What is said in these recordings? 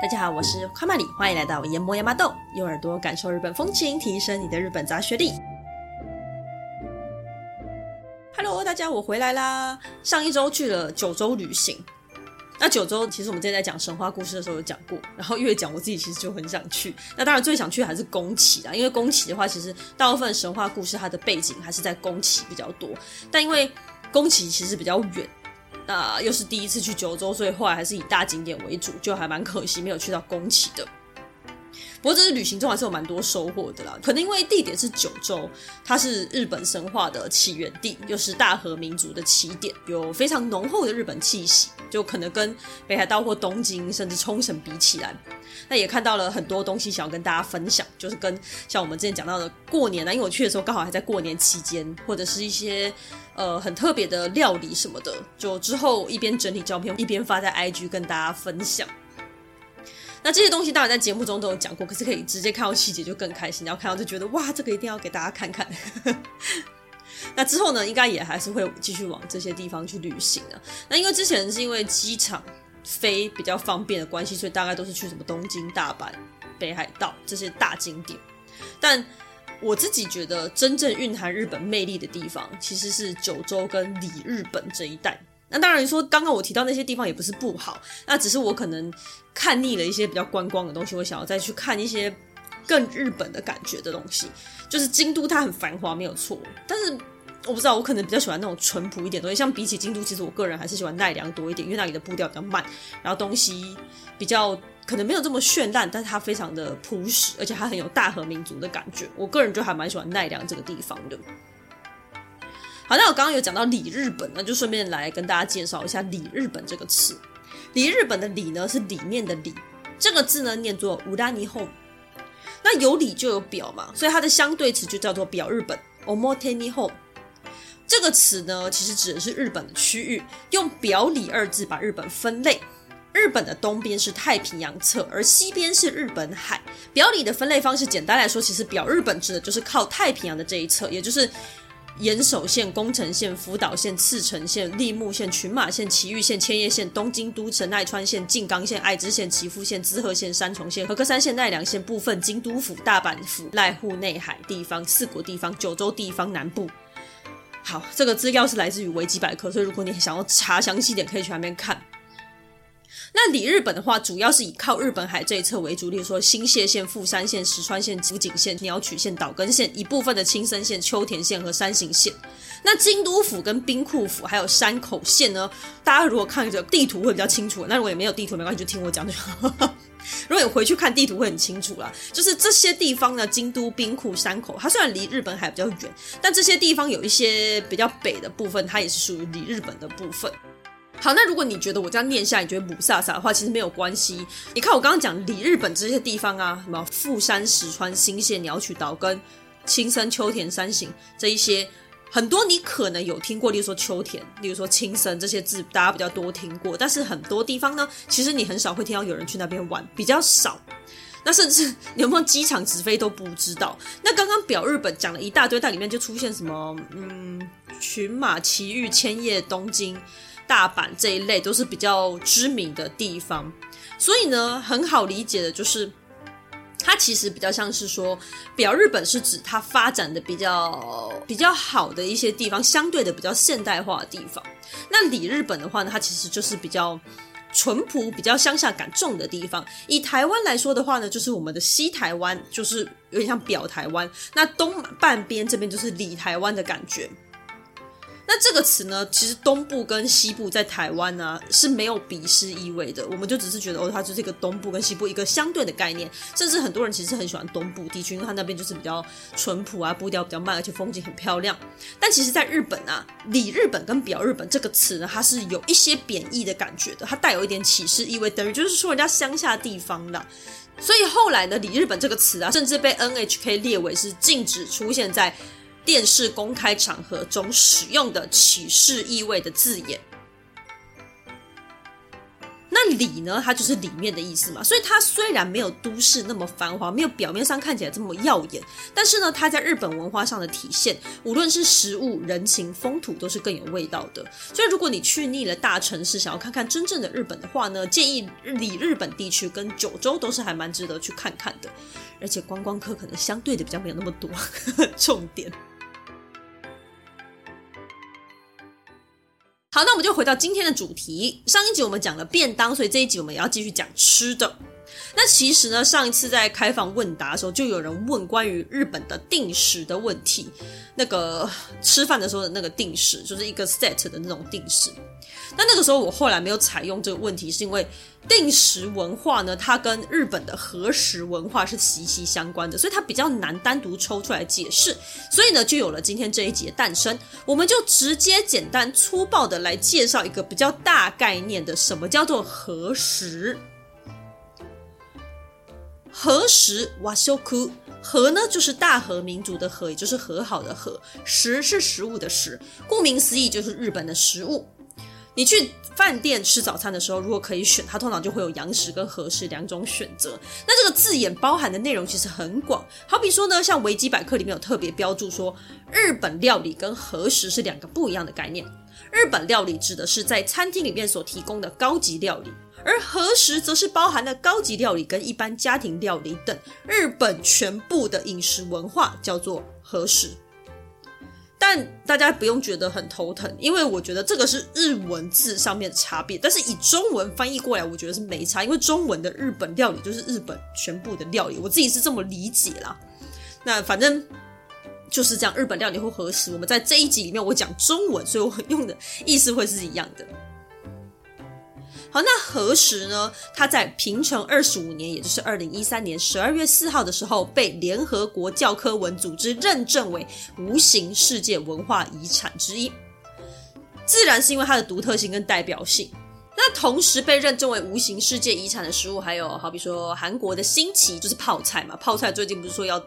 大家好，我是卡玛里，欢迎来到研磨亚麻豆，用耳朵感受日本风情，提升你的日本杂学力。Hello，大家，我回来啦！上一周去了九州旅行。那九州其实我们之前在讲神话故事的时候有讲过，然后越讲我自己其实就很想去。那当然最想去还是宫崎啦，因为宫崎的话，其实大部分神话故事它的背景还是在宫崎比较多。但因为宫崎其实比较远。那又是第一次去九州，所以后来还是以大景点为主，就还蛮可惜没有去到宫崎的。不过这次旅行中还是有蛮多收获的啦，可能因为地点是九州，它是日本神话的起源地，又是大和民族的起点，有非常浓厚的日本气息，就可能跟北海道或东京甚至冲绳比起来，那也看到了很多东西想要跟大家分享，就是跟像我们之前讲到的过年呢，因为我去的时候刚好还在过年期间，或者是一些呃很特别的料理什么的，就之后一边整理照片一边发在 IG 跟大家分享。那这些东西当然在节目中都有讲过，可是可以直接看到细节就更开心。然后看到就觉得哇，这个一定要给大家看看。那之后呢，应该也还是会继续往这些地方去旅行的。那因为之前是因为机场飞比较方便的关系，所以大概都是去什么东京、大阪、北海道这些大景点。但我自己觉得真正蕴含日本魅力的地方，其实是九州跟里日本这一带。那当然说，刚刚我提到那些地方也不是不好，那只是我可能看腻了一些比较观光的东西，我想要再去看一些更日本的感觉的东西。就是京都它很繁华没有错，但是我不知道我可能比较喜欢那种淳朴一点的东西。像比起京都，其实我个人还是喜欢奈良多一点，因为那里的步调比较慢，然后东西比较可能没有这么绚烂，但是它非常的朴实，而且它很有大和民族的感觉。我个人就还蛮喜欢奈良这个地方的。好，那我刚刚有讲到里日本，那就顺便来跟大家介绍一下里日本这个词。里日本的里呢是里面的里，这个字呢念作乌拉尼后。那有里就有表嘛，所以它的相对词就叫做表日本。omoteni 后这个词呢，其实指的是日本的区域，用表里二字把日本分类。日本的东边是太平洋侧，而西边是日本海。表里的分类方式，简单来说，其实表日本指的就是靠太平洋的这一侧，也就是。岩手县、宫城县、福岛县、赤城县、立木县、群马县、埼玉县、千叶县、东京都、城奈川县、静冈县、爱知县、岐阜县、滋贺县、三重县、和歌山县、奈良县部分、京都府、大阪府、濑户内海地方、四国地方、九州地方南部。好，这个资料是来自于维基百科，所以如果你想要查详细点，可以去那边看。那里日本的话，主要是以靠日本海这一侧为主，例如说新潟县、富山县、石川县、福井县、鸟取县、岛根县一部分的青森县、秋田县和山形县。那京都府跟兵库府还有山口县呢，大家如果看着地图会比较清楚。那如果也没有地图没关系，就听我讲就好。如果你回去看地图会很清楚啦。就是这些地方呢，京都、兵库、山口，它虽然离日本海比较远，但这些地方有一些比较北的部分，它也是属于里日本的部分。好，那如果你觉得我这样念下，你觉得雾煞煞的话，其实没有关系。你看我刚刚讲离日本这些地方啊，什么富山、石川、新潟、鸟取、岛根、青森、秋田、山形这一些，很多你可能有听过，例如说秋田，例如说青森这些字，大家比较多听过。但是很多地方呢，其实你很少会听到有人去那边玩，比较少。那甚至你有没有机场直飞都不知道。那刚刚表日本讲了一大堆，但里面就出现什么，嗯，群马、埼玉、千叶、东京。大阪这一类都是比较知名的地方，所以呢，很好理解的就是，它其实比较像是说，表日本是指它发展的比较比较好的一些地方，相对的比较现代化的地方。那里日本的话呢，它其实就是比较淳朴、比较乡下感重的地方。以台湾来说的话呢，就是我们的西台湾，就是有点像表台湾，那东半边这边就是里台湾的感觉。那这个词呢，其实东部跟西部在台湾呢、是没有鄙视意味的，我们就只是觉得哦，它就是一个东部跟西部一个相对的概念。甚至很多人其实很喜欢东部地区，因为它那边就是比较淳朴啊，步调比较慢，而且风景很漂亮。但其实，在日本啊，里日本跟表日本这个词呢，它是有一些贬义的感觉的，它带有一点歧视意味，等于就是说人家乡下地方的。所以后来呢，里日本这个词啊，甚至被 NHK 列为是禁止出现在。电视公开场合中使用的歧视意味的字眼。那里呢，它就是里面的意思嘛。所以它虽然没有都市那么繁华，没有表面上看起来这么耀眼，但是呢，它在日本文化上的体现，无论是食物、人情、风土，都是更有味道的。所以如果你去腻了大城市，想要看看真正的日本的话呢，建议里日本地区跟九州都是还蛮值得去看看的。而且观光客可能相对的比较没有那么多。重点。好，那我们就回到今天的主题。上一集我们讲了便当，所以这一集我们也要继续讲吃的。那其实呢，上一次在开放问答的时候，就有人问关于日本的定时的问题。那个吃饭的时候的那个定时，就是一个 set 的那种定时。那那个时候我后来没有采用这个问题，是因为定时文化呢，它跟日本的和食文化是息息相关的，所以它比较难单独抽出来解释。所以呢，就有了今天这一集的诞生。我们就直接简单粗暴的来介绍一个比较大概念的，什么叫做和食。和食哇修库和呢，就是大和民族的和，也就是和好的和。食是食物的食，顾名思义就是日本的食物。你去饭店吃早餐的时候，如果可以选，它通常就会有洋食跟和食两种选择。那这个字眼包含的内容其实很广，好比说呢，像维基百科里面有特别标注说，日本料理跟和食是两个不一样的概念。日本料理指的是在餐厅里面所提供的高级料理。而和食则是包含了高级料理跟一般家庭料理等日本全部的饮食文化，叫做和食。但大家不用觉得很头疼，因为我觉得这个是日文字上面的差别，但是以中文翻译过来，我觉得是没差，因为中文的日本料理就是日本全部的料理，我自己是这么理解啦。那反正就是这样，日本料理或和食，我们在这一集里面我讲中文，所以我用的意思会是一样的。好，那何时呢？它在平成二十五年，也就是二零一三年十二月四号的时候，被联合国教科文组织认证为无形世界文化遗产之一。自然是因为它的独特性跟代表性。那同时被认证为无形世界遗产的食物，还有好比说韩国的新奇，就是泡菜嘛。泡菜最近不是说要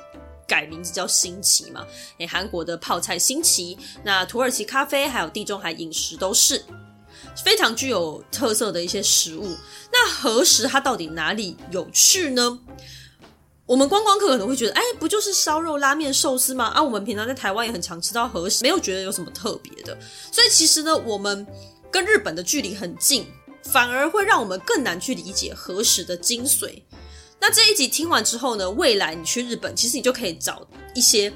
改名字叫新奇嘛？诶，韩国的泡菜新奇，那土耳其咖啡，还有地中海饮食都是。非常具有特色的一些食物，那和食它到底哪里有趣呢？我们观光客可能会觉得，哎，不就是烧肉、拉面、寿司吗？啊，我们平常在台湾也很常吃到和食，没有觉得有什么特别的。所以其实呢，我们跟日本的距离很近，反而会让我们更难去理解和食的精髓。那这一集听完之后呢，未来你去日本，其实你就可以找一些。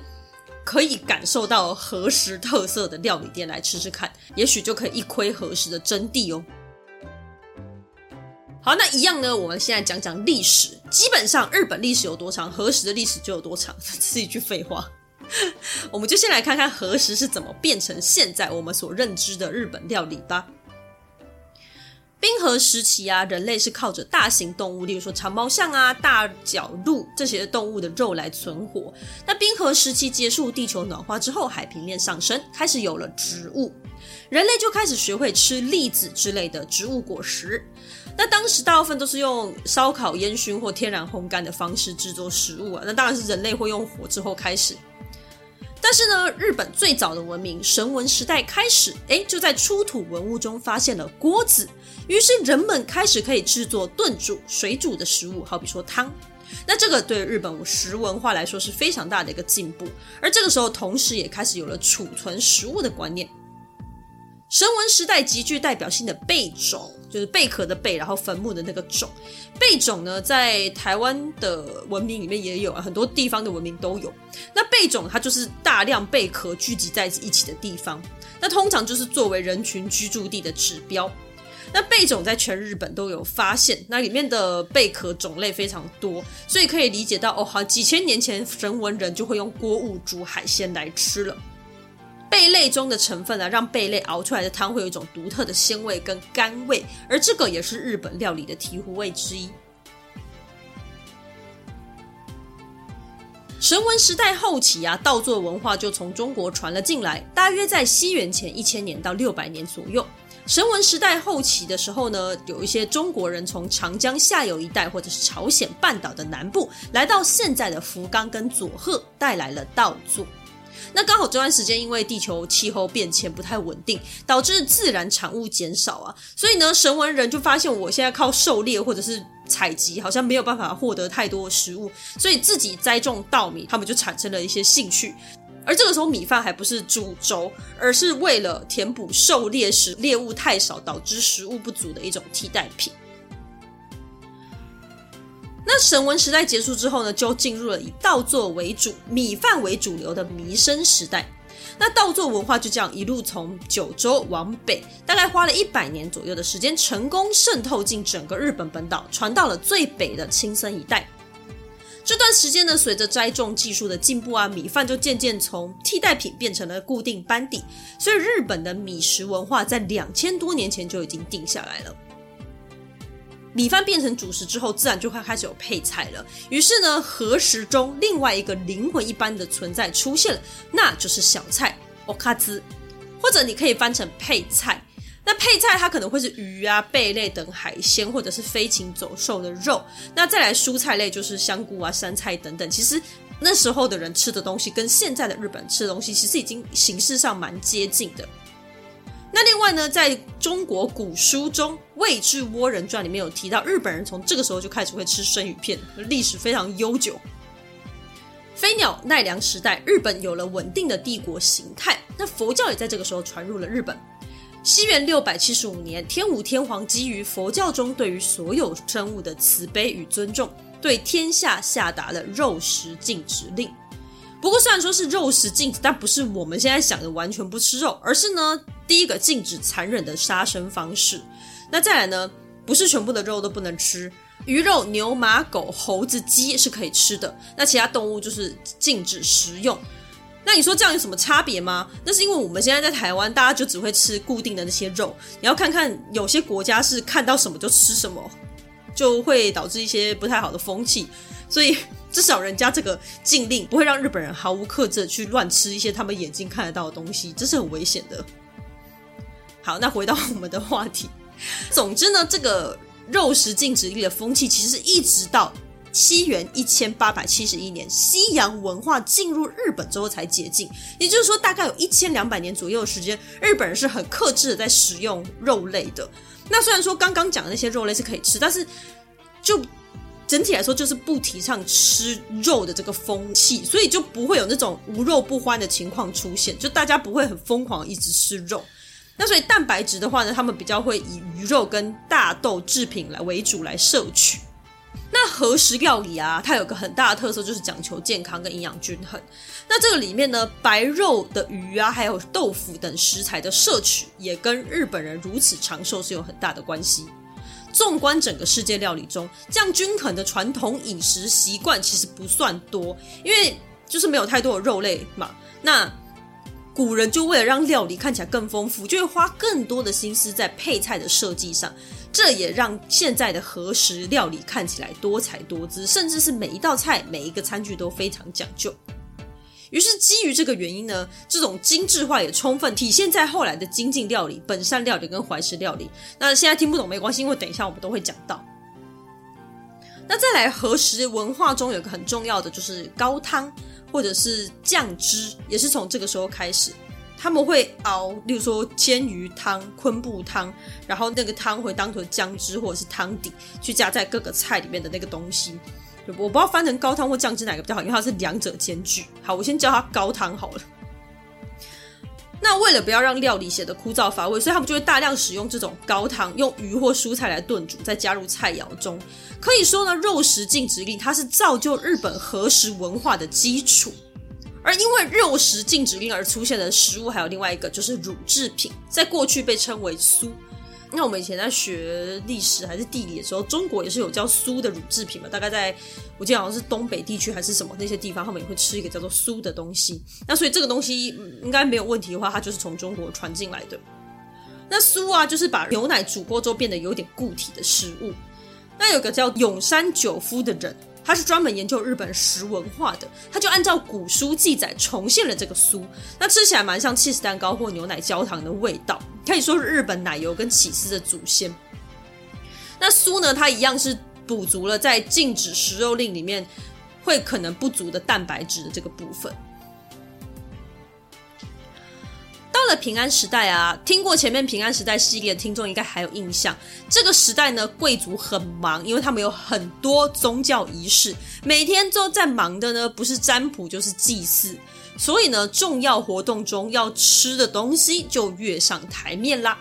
可以感受到和食特色的料理店来吃吃看，也许就可以一窥和食的真谛哦。好，那一样呢，我们现在讲讲历史。基本上日本历史有多长，和食的历史就有多长，是一句废话。我们就先来看看和食是怎么变成现在我们所认知的日本料理吧。冰河时期啊，人类是靠着大型动物，例如说长毛象啊、大角鹿这些动物的肉来存活。那冰河时期结束，地球暖化之后，海平面上升，开始有了植物，人类就开始学会吃栗子之类的植物果实。那当时大部分都是用烧烤、烟熏或天然烘干的方式制作食物啊。那当然是人类会用火之后开始。但是呢，日本最早的文明神文时代开始，诶，就在出土文物中发现了锅子。于是人们开始可以制作炖煮、水煮的食物，好比说汤。那这个对日本食文化来说是非常大的一个进步。而这个时候，同时也开始有了储存食物的观念。绳文时代极具代表性的贝种，就是贝壳的贝，然后坟墓的那个种。贝种呢，在台湾的文明里面也有啊，很多地方的文明都有。那贝种它就是大量贝壳聚集在一起的地方，那通常就是作为人群居住地的指标。那贝种在全日本都有发现，那里面的贝壳种类非常多，所以可以理解到哦，好几千年前神文人就会用锅物煮海鲜来吃了。贝类中的成分啊，让贝类熬出来的汤会有一种独特的鲜味跟甘味，而这个也是日本料理的醍醐味之一。神文时代后期啊，稻作文化就从中国传了进来，大约在西元前一千年到六百年左右。神文时代后期的时候呢，有一些中国人从长江下游一带，或者是朝鲜半岛的南部，来到现在的福冈跟佐贺，带来了稻作。那刚好这段时间因为地球气候变迁不太稳定，导致自然产物减少啊，所以呢，神文人就发现我现在靠狩猎或者是采集好像没有办法获得太多食物，所以自己栽种稻米，他们就产生了一些兴趣。而这个时候，米饭还不是主轴，而是为了填补狩猎时猎物太少导致食物不足的一种替代品。那神文时代结束之后呢，就进入了以稻作为主、米饭为主流的弥生时代。那稻作文化就这样一路从九州往北，大概花了一百年左右的时间，成功渗透进整个日本本岛，传到了最北的青森一带。这段时间呢，随着栽种技术的进步啊，米饭就渐渐从替代品变成了固定班底，所以日本的米食文化在两千多年前就已经定下来了。米饭变成主食之后，自然就会开始有配菜了。于是呢，和食中另外一个灵魂一般的存在出现了，那就是小菜おかず，或者你可以翻成配菜。 那配菜它可能会是鱼啊、贝类等海鲜，或者是飞禽走兽的肉。那再来蔬菜类就是香菇啊、山菜等等。其实那时候的人吃的东西跟现在的日本吃的东西其实已经形式上蛮接近的。那另外呢，在中国古书中《魏志倭人传》里面有提到，日本人从这个时候就开始会吃生鱼片，历史非常悠久。飞鸟奈良时代，日本有了稳定的帝国形态，那佛教也在这个时候传入了日本。西元六百七十五年，天武天皇基于佛教中对于所有生物的慈悲与尊重，对天下下达了肉食禁止令。不过，虽然说是肉食禁止，但不是我们现在想的完全不吃肉，而是呢，第一个禁止残忍的杀生方式。那再来呢，不是全部的肉都不能吃，鱼肉、牛、马、狗、猴子、鸡是可以吃的，那其他动物就是禁止食用。那你说这样有什么差别吗？那是因为我们现在在台湾，大家就只会吃固定的那些肉。你要看看有些国家是看到什么就吃什么，就会导致一些不太好的风气。所以至少人家这个禁令不会让日本人毫无克制去乱吃一些他们眼睛看得到的东西，这是很危险的。好，那回到我们的话题。总之呢，这个肉食禁止令的风气其实一直到。西元一千八百七十一年，西洋文化进入日本之后才解禁，也就是说，大概有一千两百年左右的时间，日本人是很克制的在食用肉类的。那虽然说刚刚讲的那些肉类是可以吃，但是就整体来说，就是不提倡吃肉的这个风气，所以就不会有那种无肉不欢的情况出现，就大家不会很疯狂一直吃肉。那所以蛋白质的话呢，他们比较会以鱼肉跟大豆制品来为主来摄取。那和食料理啊，它有个很大的特色，就是讲求健康跟营养均衡。那这个里面呢，白肉的鱼啊，还有豆腐等食材的摄取，也跟日本人如此长寿是有很大的关系。纵观整个世界料理中，这样均衡的传统饮食习惯其实不算多，因为就是没有太多的肉类嘛。那古人就为了让料理看起来更丰富，就会花更多的心思在配菜的设计上。这也让现在的和食料理看起来多彩多姿，甚至是每一道菜、每一个餐具都非常讲究。于是基于这个原因呢，这种精致化也充分体现在后来的精进料理、本善料理跟怀石料理。那现在听不懂没关系，因为等一下我们都会讲到。那再来和食文化中有个很重要的就是高汤或者是酱汁，也是从这个时候开始。他们会熬，例如说煎鱼汤、昆布汤，然后那个汤会当成姜汁或者是汤底，去加在各个菜里面的那个东西。我不知道翻成高汤或酱汁哪个比较好，因为它是两者兼具。好，我先叫它高汤好了。那为了不要让料理显得枯燥乏味，所以他们就会大量使用这种高汤，用鱼或蔬菜来炖煮，再加入菜肴中。可以说呢，肉食禁止令它是造就日本和食文化的基础。而因为肉食禁止令而出现的食物，还有另外一个就是乳制品，在过去被称为酥。那我们以前在学历史还是地理的时候，中国也是有叫酥的乳制品嘛？大概在我记得好像是东北地区还是什么那些地方，他们也会吃一个叫做酥的东西。那所以这个东西应该没有问题的话，它就是从中国传进来的。那酥啊，就是把牛奶煮过之后变得有点固体的食物。那有个叫永山久夫的人。他是专门研究日本食文化的，他就按照古书记载重现了这个酥，那吃起来蛮像 cheese 蛋糕或牛奶焦糖的味道，可以说是日本奶油跟起司的祖先。那酥呢，它一样是补足了在禁止食肉令里面会可能不足的蛋白质的这个部分。到了平安时代啊，听过前面平安时代系列的听众应该还有印象。这个时代呢，贵族很忙，因为他们有很多宗教仪式，每天都在忙的呢，不是占卜就是祭祀。所以呢，重要活动中要吃的东西就跃上台面啦。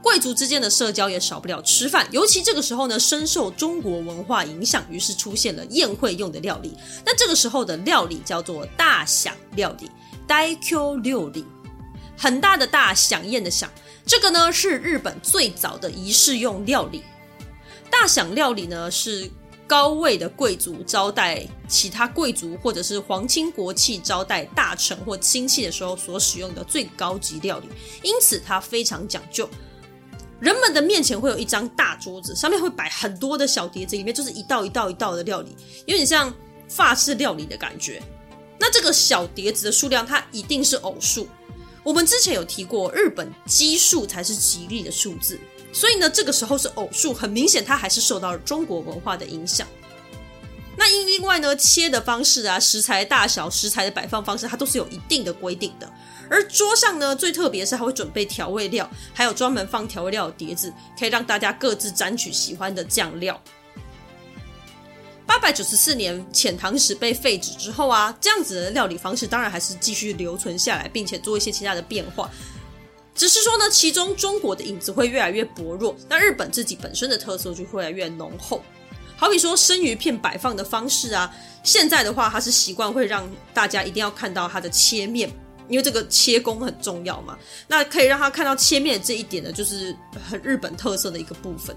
贵族之间的社交也少不了吃饭，尤其这个时候呢，深受中国文化影响，于是出现了宴会用的料理。那这个时候的料理叫做大饗料理 （Daikyo 料理），很大的大，响宴的响。这个呢是日本最早的仪式用料理。大饗料理呢是高位的贵族招待其他贵族，或者是皇亲国戚招待大臣或亲戚的时候所使用的最高级料理，因此它非常讲究。人们的面前会有一张大桌子，上面会摆很多的小碟子，里面就是一道一道一道的料理，有点像法式料理的感觉。那这个小碟子的数量，它一定是偶数。我们之前有提过，日本奇数才是吉利的数字，所以呢，这个时候是偶数，很明显它还是受到了中国文化的影响。那因另外呢，切的方式啊，食材大小、食材的摆放方式，它都是有一定的规定的。而桌上呢，最特别是还会准备调味料，还有专门放调味料的碟子，可以让大家各自沾取喜欢的酱料。八百九十四年遣唐使被废止之后啊，这样子的料理方式当然还是继续留存下来，并且做一些其他的变化。只是说呢，其中中国的影子会越来越薄弱，那日本自己本身的特色就会越来越浓厚。好比说生鱼片摆放的方式啊，现在的话，它是习惯会让大家一定要看到它的切面。因为这个切工很重要嘛，那可以让他看到切面这一点呢，就是很日本特色的一个部分。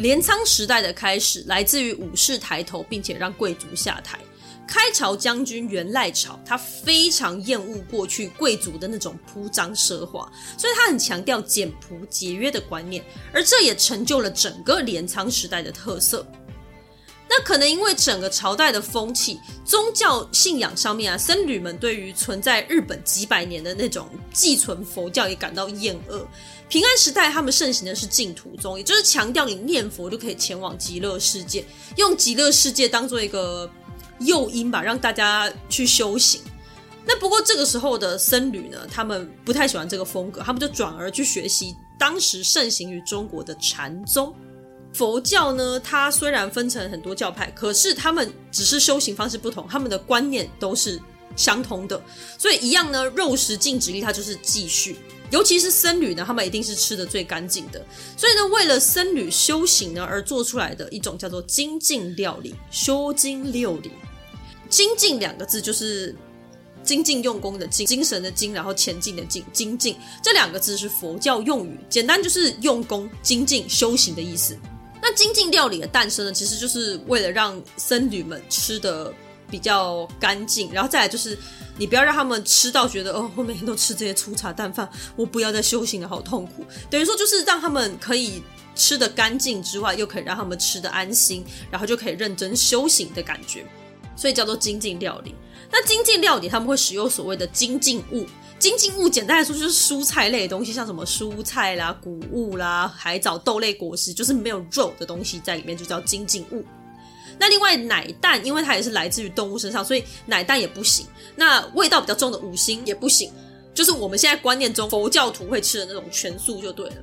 镰仓时代的开始，来自于武士抬头，并且让贵族下台。开朝将军源赖朝，他非常厌恶过去贵族的那种铺张奢华，所以他很强调简朴节约的观念，而这也成就了整个镰仓时代的特色。那可能因为整个朝代的风气、宗教信仰上面啊，僧侣们对于存在日本几百年的那种寄存佛教也感到厌恶。平安时代他们盛行的是净土宗，也就是强调你念佛就可以前往极乐世界，用极乐世界当做一个诱因吧，让大家去修行。那不过这个时候的僧侣呢，他们不太喜欢这个风格，他们就转而去学习当时盛行于中国的禅宗。佛教呢，它虽然分成很多教派，可是他们只是修行方式不同，他们的观念都是相通的，所以一样呢，肉食禁止令它就是继续。尤其是僧侣呢，他们一定是吃的最干净的，所以呢，为了僧侣修行呢而做出来的一种叫做精进料理，修精料理。精进两个字就是精进用功的精，精神的精，然后前进的进，精进这两个字是佛教用语，简单就是用功、精进、修行的意思。那精进料理的诞生呢，其实就是为了让僧侣们吃的比较干净，然后再来就是你不要让他们吃到觉得哦，我每天都吃这些粗茶淡饭，我不要再修行了，好痛苦。等于说就是让他们可以吃得干净之外，又可以让他们吃得安心，然后就可以认真修行的感觉，所以叫做精进料理。那精进料理他们会使用所谓的精进物。精进物简单来说就是蔬菜类的东西，像什么蔬菜啦、谷物啦、海藻、豆类果实，就是没有肉的东西在里面，就叫精进物。那另外奶蛋，因为它也是来自于动物身上，所以奶蛋也不行。那味道比较重的五辛也不行，就是我们现在观念中佛教徒会吃的那种全素就对了。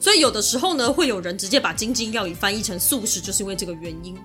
所以有的时候呢，会有人直接把精进料理翻译成素食，就是因为这个原因。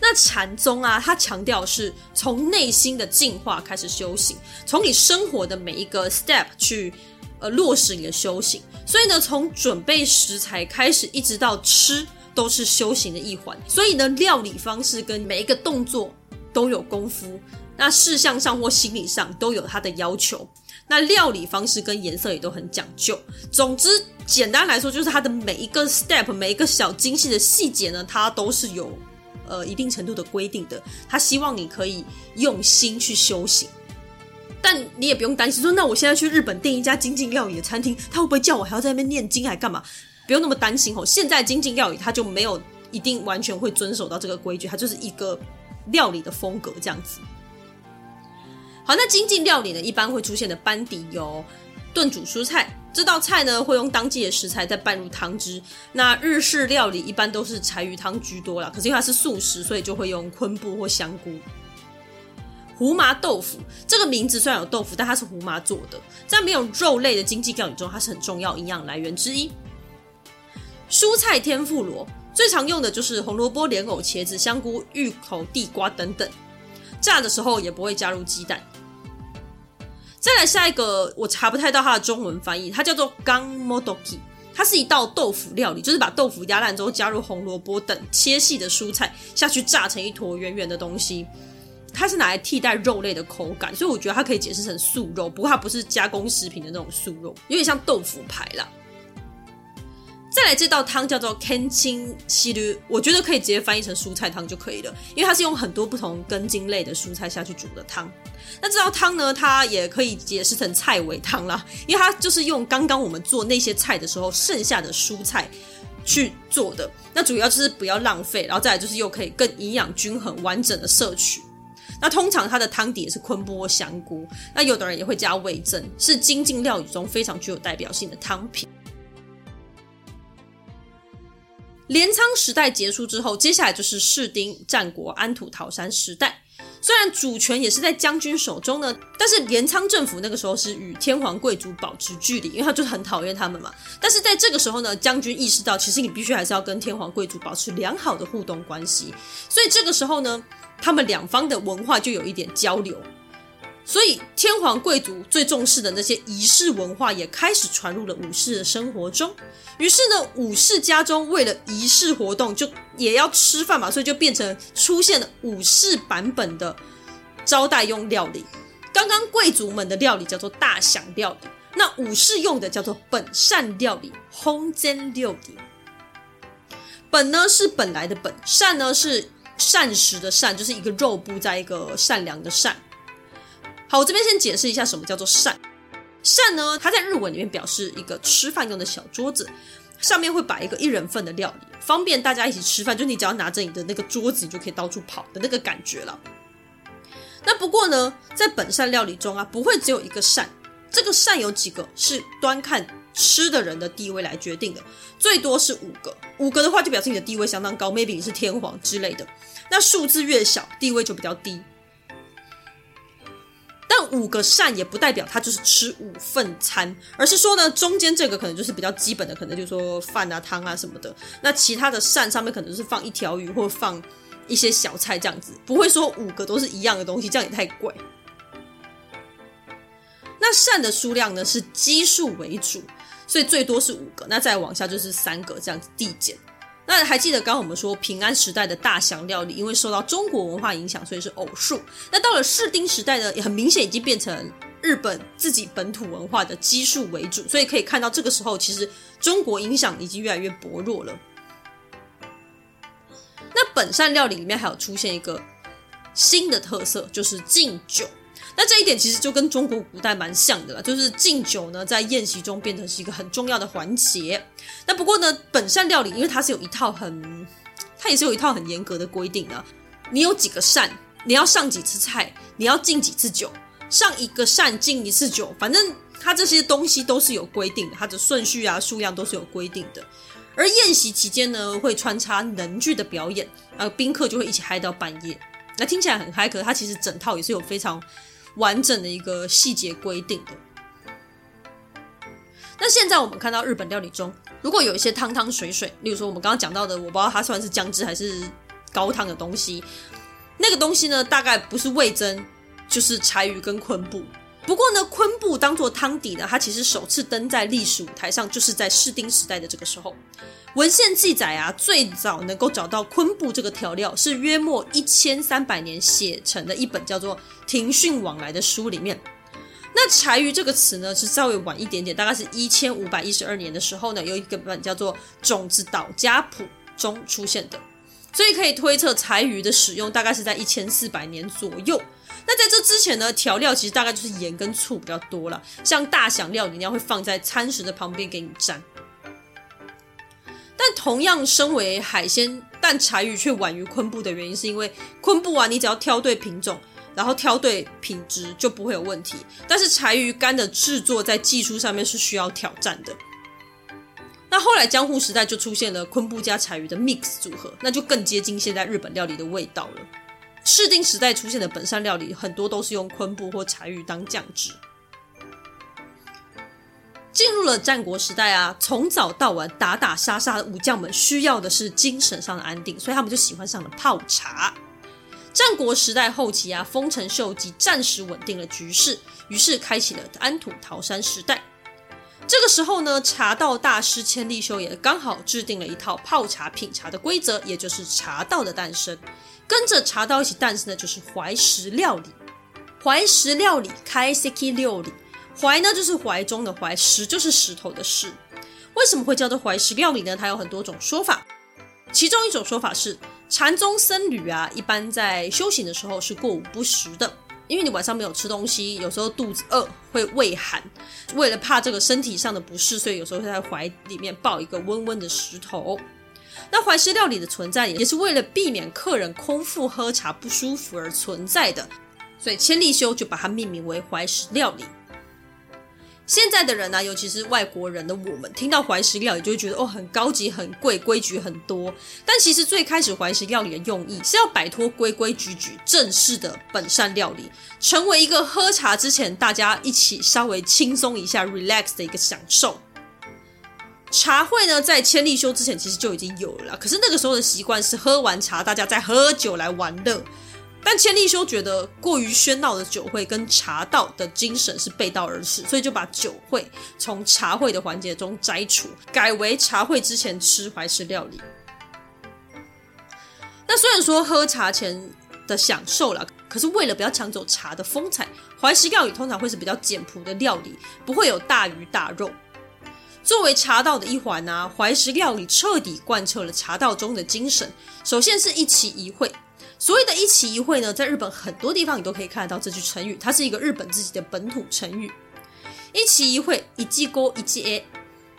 那禅宗啊，它强调是从内心的净化开始修行，从你生活的每一个 step 去呃落实你的修行。所以呢，从准备食材开始，一直到吃，都是修行的一环。所以呢，料理方式跟每一个动作都有功夫，那事项上或心理上都有它的要求。那料理方式跟颜色也都很讲究。总之，简单来说，就是它的每一个 step，每一个小精细的细节呢，它都是有。呃，一定程度的规定的，他希望你可以用心去修行，但你也不用担心说，那我现在去日本订一家精进料理的餐厅，他会不会叫我还要在那边念经还干嘛？不用那么担心哦。现在精进料理它就没有一定完全会遵守到这个规矩，它就是一个料理的风格这样子。好，那精进料理呢，一般会出现的班底有炖煮蔬菜。这道菜呢，会用当季的食材再拌入汤汁。那日式料理一般都是柴鱼汤居多啦，可是因为它是素食，所以就会用昆布或香菇。胡麻豆腐这个名字虽然有豆腐，但它是胡麻做的，在没有肉类的经济料理中，它是很重要营养来源之一。蔬菜天妇罗最常用的就是红萝卜、莲藕、茄子、香菇、芋头、地瓜等等，炸的时候也不会加入鸡蛋。再来下一个，我查不太到它的中文翻译，它叫做 gang modoki，它是一道豆腐料理，就是把豆腐压烂之后加入红萝卜等切细的蔬菜下去炸成一坨圆圆的东西，它是拿来替代肉类的口感，所以我觉得它可以解释成素肉，不过它不是加工食品的那种素肉，有点像豆腐排啦。再来这道汤叫做 Kenchin Shiru，我觉得可以直接翻译成蔬菜汤就可以了，因为它是用很多不同根茎类的蔬菜下去煮的汤。那这道汤呢，它也可以解释成菜尾汤啦，因为它就是用刚刚我们做那些菜的时候剩下的蔬菜去做的。那主要就是不要浪费，然后再来就是又可以更营养均衡、完整的摄取。那通常它的汤底也是昆布香菇，那有的人也会加味噌，是精进料理中非常具有代表性的汤品。镰仓时代结束之后，接下来就是室町战国安土桃山时代。虽然主权也是在将军手中呢，但是镰仓政府那个时候是与天皇贵族保持距离，因为他就很讨厌他们嘛。但是在这个时候呢，将军意识到，其实你必须还是要跟天皇贵族保持良好的互动关系。所以这个时候呢，他们两方的文化就有一点交流。所以，天皇贵族最重视的那些仪式文化也开始传入了武士的生活中。于是呢，武士家中为了仪式活动，就也要吃饭嘛，所以就变成出现了武士版本的招待用料理。刚刚贵族们的料理叫做大享料理，那武士用的叫做本善料理，烘煎料理。本呢是本来的本，善呢是膳食的膳，就是一个肉部在一个善良的善。好，我这边先解释一下什么叫做膳。膳呢，它在日文里面表示一个吃饭用的小桌子，上面会摆一个一人份的料理，方便大家一起吃饭。就你只要拿着你的那个桌子，你就可以到处跑的那个感觉了。那不过呢，在本膳料理中啊，不会只有一个膳，这个膳有几个是端看吃的人的地位来决定的，最多是五个。五个的话，就表示你的地位相当高，maybe 你是天皇之类的。那数字越小，地位就比较低。但五个扇也不代表他就是吃五份餐，而是说呢，中间这个可能就是比较基本的，可能就是说饭啊、汤啊什么的。那其他的扇上面可能就是放一条鱼或放一些小菜这样子，不会说五个都是一样的东西，这样也太贵。那扇的数量呢是奇数为主，所以最多是五个，那再往下就是三个这样子递减。那还记得刚刚我们说平安时代的大享料理，因为受到中国文化影响，所以是偶数。那到了室町时代呢，也很明显已经变成日本自己本土文化的基数为主，所以可以看到这个时候其实中国影响已经越来越薄弱了。那本善料理里面还有出现一个新的特色，就是敬酒。那这一点其实就跟中国古代蛮像的了，就是敬酒呢，在宴席中变成是一个很重要的环节。那不过呢，本膳料理因为它是有一套很，它也是有一套很严格的规定的。你有几个膳，你要上几次菜，你要敬几次酒，上一个膳敬一次酒，反正它这些东西都是有规定的，它的顺序啊、数量都是有规定的。而宴席期间呢，会穿插能剧的表演，呃，宾客就会一起嗨到半夜。那听起来很嗨，可是它其实整套也是有非常。完整的一个细节规定的。那现在我们看到日本料理中，如果有一些汤汤水水，例如说我们刚刚讲到的，我不知道它算是姜汁还是高汤的东西，那个东西呢，大概不是味增，就是柴鱼跟昆布。不过呢，昆布当做汤底呢，它其实首次登在历史舞台上，就是在室町时代的这个时候。文献记载啊，最早能够找到昆布这个调料，是约莫一千三百年写成的一本叫做《庭训往来》的书里面。那柴鱼这个词呢，是稍微晚一点点，大概是一千五百一十二年的时候呢，有一个本叫做《种子岛家谱》中出现的，所以可以推测柴鱼的使用大概是在一千四百年左右。那在这之前呢，调料其实大概就是盐跟醋比较多了，像大享料理一样会放在餐食的旁边给你蘸。但同样身为海鲜，但柴鱼却晚于昆布的原因，是因为昆布啊，你只要挑对品种，然后挑对品质，就不会有问题。但是柴鱼干的制作在技术上面是需要挑战的。那后来江户时代就出现了昆布加柴鱼的 mix 组合，那就更接近现在日本料理的味道了。室町时代出现的本山料理，很多都是用昆布或柴鱼当酱汁。进入了战国时代啊，从早到晚打打杀杀的武将们需要的是精神上的安定，所以他们就喜欢上了泡茶。战国时代后期啊，丰臣秀吉暂时稳定了局势，于是开启了安土桃山时代。这个时候呢，茶道大师千利休也刚好制定了一套泡茶品茶的规则，也就是茶道的诞生。跟着茶道一起诞生的就是怀石料理。怀石料理，开石料理。怀呢就是怀中的怀，石就是石头的石。为什么会叫做怀石料理呢？它有很多种说法。其中一种说法是，禅宗僧侣啊，一般在修行的时候是过午不食的，因为你晚上没有吃东西，有时候肚子饿会胃寒，为了怕这个身体上的不适，所以有时候会在怀里面抱一个温温的石头。那怀石料理的存在也是为了避免客人空腹喝茶不舒服而存在的，所以千利休就把它命名为怀石料理。现在的人呢、尤其是外国人的我们，听到怀石料理就会觉得哦，很高级、很贵、规矩很多。但其实最开始怀石料理的用意是要摆脱规规矩矩、正式的本善料理，成为一个喝茶之前大家一起稍微轻松一下、relax 的一个享受。茶会呢，在千利休之前其实就已经有了，可是那个时候的习惯是喝完茶，大家再喝酒来玩乐。但千利休觉得过于喧闹的酒会跟茶道的精神是背道而驰，所以就把酒会从茶会的环节中摘除，改为茶会之前吃怀石料理。那虽然说喝茶前的享受啦，可是为了不要抢走茶的风采，怀石料理通常会是比较简朴的料理，不会有大鱼大肉。作为茶道的一环啊，怀石料理彻底贯彻了茶道中的精神。首先是一期一会。所谓的一期一会呢，在日本很多地方你都可以看得到这句成语，它是一个日本自己的本土成语。一期一会，一季锅一季 A，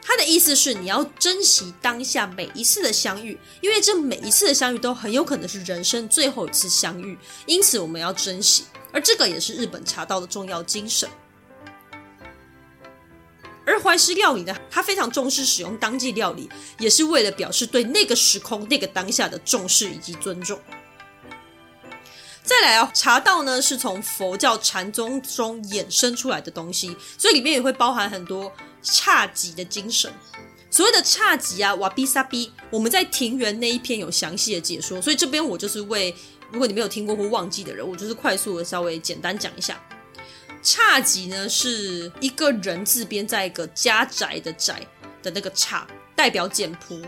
它的意思是你要珍惜当下每一次的相遇，因为这每一次的相遇都很有可能是人生最后一次相遇，因此我们要珍惜。而这个也是日本茶道的重要精神。而怀石料理呢，它非常重视使用当季料理，也是为了表示对那个时空、那个当下的重视以及尊重。再来啊，茶道呢是从佛教禅宗中衍生出来的东西，所以里面也会包含很多侘寂的精神。所谓的侘寂啊，瓦比萨比，我们在庭园那一篇有详细的解说，所以这边我就是为如果你没有听过或忘记的人，我就是快速的稍微简单讲一下。侘寂呢是一个人字边在一个家宅的宅的那个侘，代表简朴；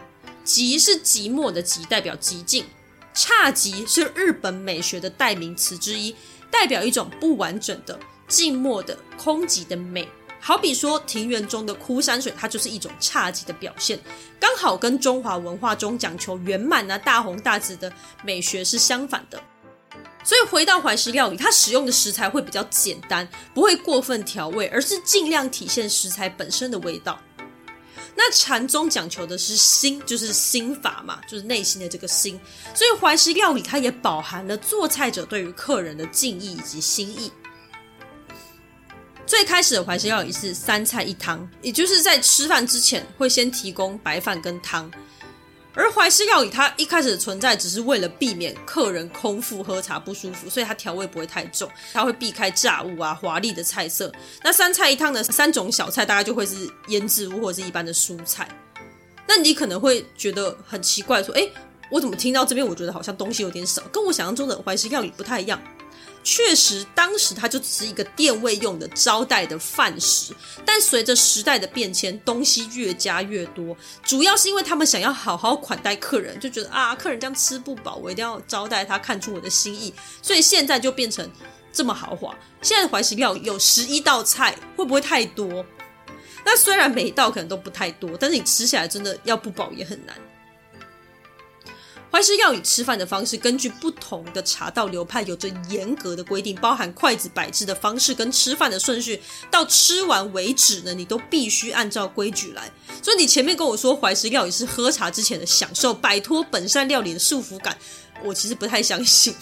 寂是寂寞的寂，代表寂静。侘寂是日本美学的代名词之一，代表一种不完整的、静默的、空寂的美。好比说庭园中的枯山水，它就是一种侘寂的表现，刚好跟中华文化中讲求圆满啊、大红大紫的美学是相反的。所以回到怀石料理，它使用的食材会比较简单，不会过分调味，而是尽量体现食材本身的味道。那禅宗讲求的是心，就是心法嘛，就是内心的这个心。所以怀石料理它也饱含了做菜者对于客人的敬意以及心意。最开始的怀石料理是三菜一汤，也就是在吃饭之前会先提供白饭跟汤。而怀石料理它一开始的存在只是为了避免客人空腹喝茶不舒服，所以它调味不会太重，它会避开炸物啊、华丽的菜色。那三菜一汤的三种小菜大概就会是腌制物或者是一般的蔬菜。那你可能会觉得很奇怪，说：“诶，我怎么听到这边，我觉得好像东西有点少，跟我想象中的怀石料理不太一样。”确实，当时它就只是一个店位用的招待的饭食，但随着时代的变迁，东西越加越多，主要是因为他们想要好好款待客人，就觉得啊，客人这样吃不饱，我一定要招待他，看出我的心意，所以现在就变成这么豪华。现在的怀石料有十一道菜，会不会太多？那虽然每一道可能都不太多，但是你吃起来真的要不饱也很难。怀石料理吃饭的方式，根据不同的茶道流派有着严格的规定，包含筷子摆置的方式跟吃饭的顺序，到吃完为止呢，你都必须按照规矩来。所以你前面跟我说怀石料理是喝茶之前的享受，摆脱本善料理的束缚感，我其实不太相信。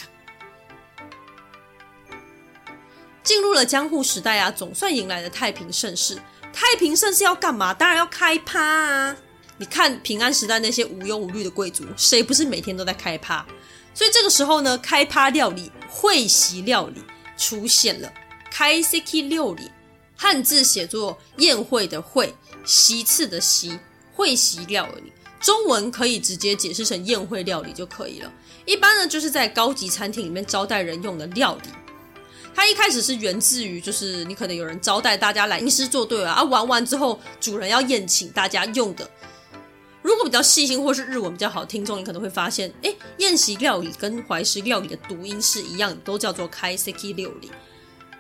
进入了江户时代啊，总算迎来了太平盛世。太平盛世要干嘛？当然要开趴啊！你看平安时代那些无忧无虑的贵族，谁不是每天都在开趴？所以这个时候呢，开趴料理、会席料理出现了。开席料理，汉字写作宴会的会，席次的席，会席料理。中文可以直接解释成宴会料理就可以了。一般呢，就是在高级餐厅里面招待人用的料理。它一开始是源自于，就是你可能有人招待大家来吟诗作对啊，啊玩完之后主人要宴请大家用的。如果比较细心或是日文比较好听众，你可能会发现，诶，宴席料理跟怀石料理的读音是一样，都叫做开席料理。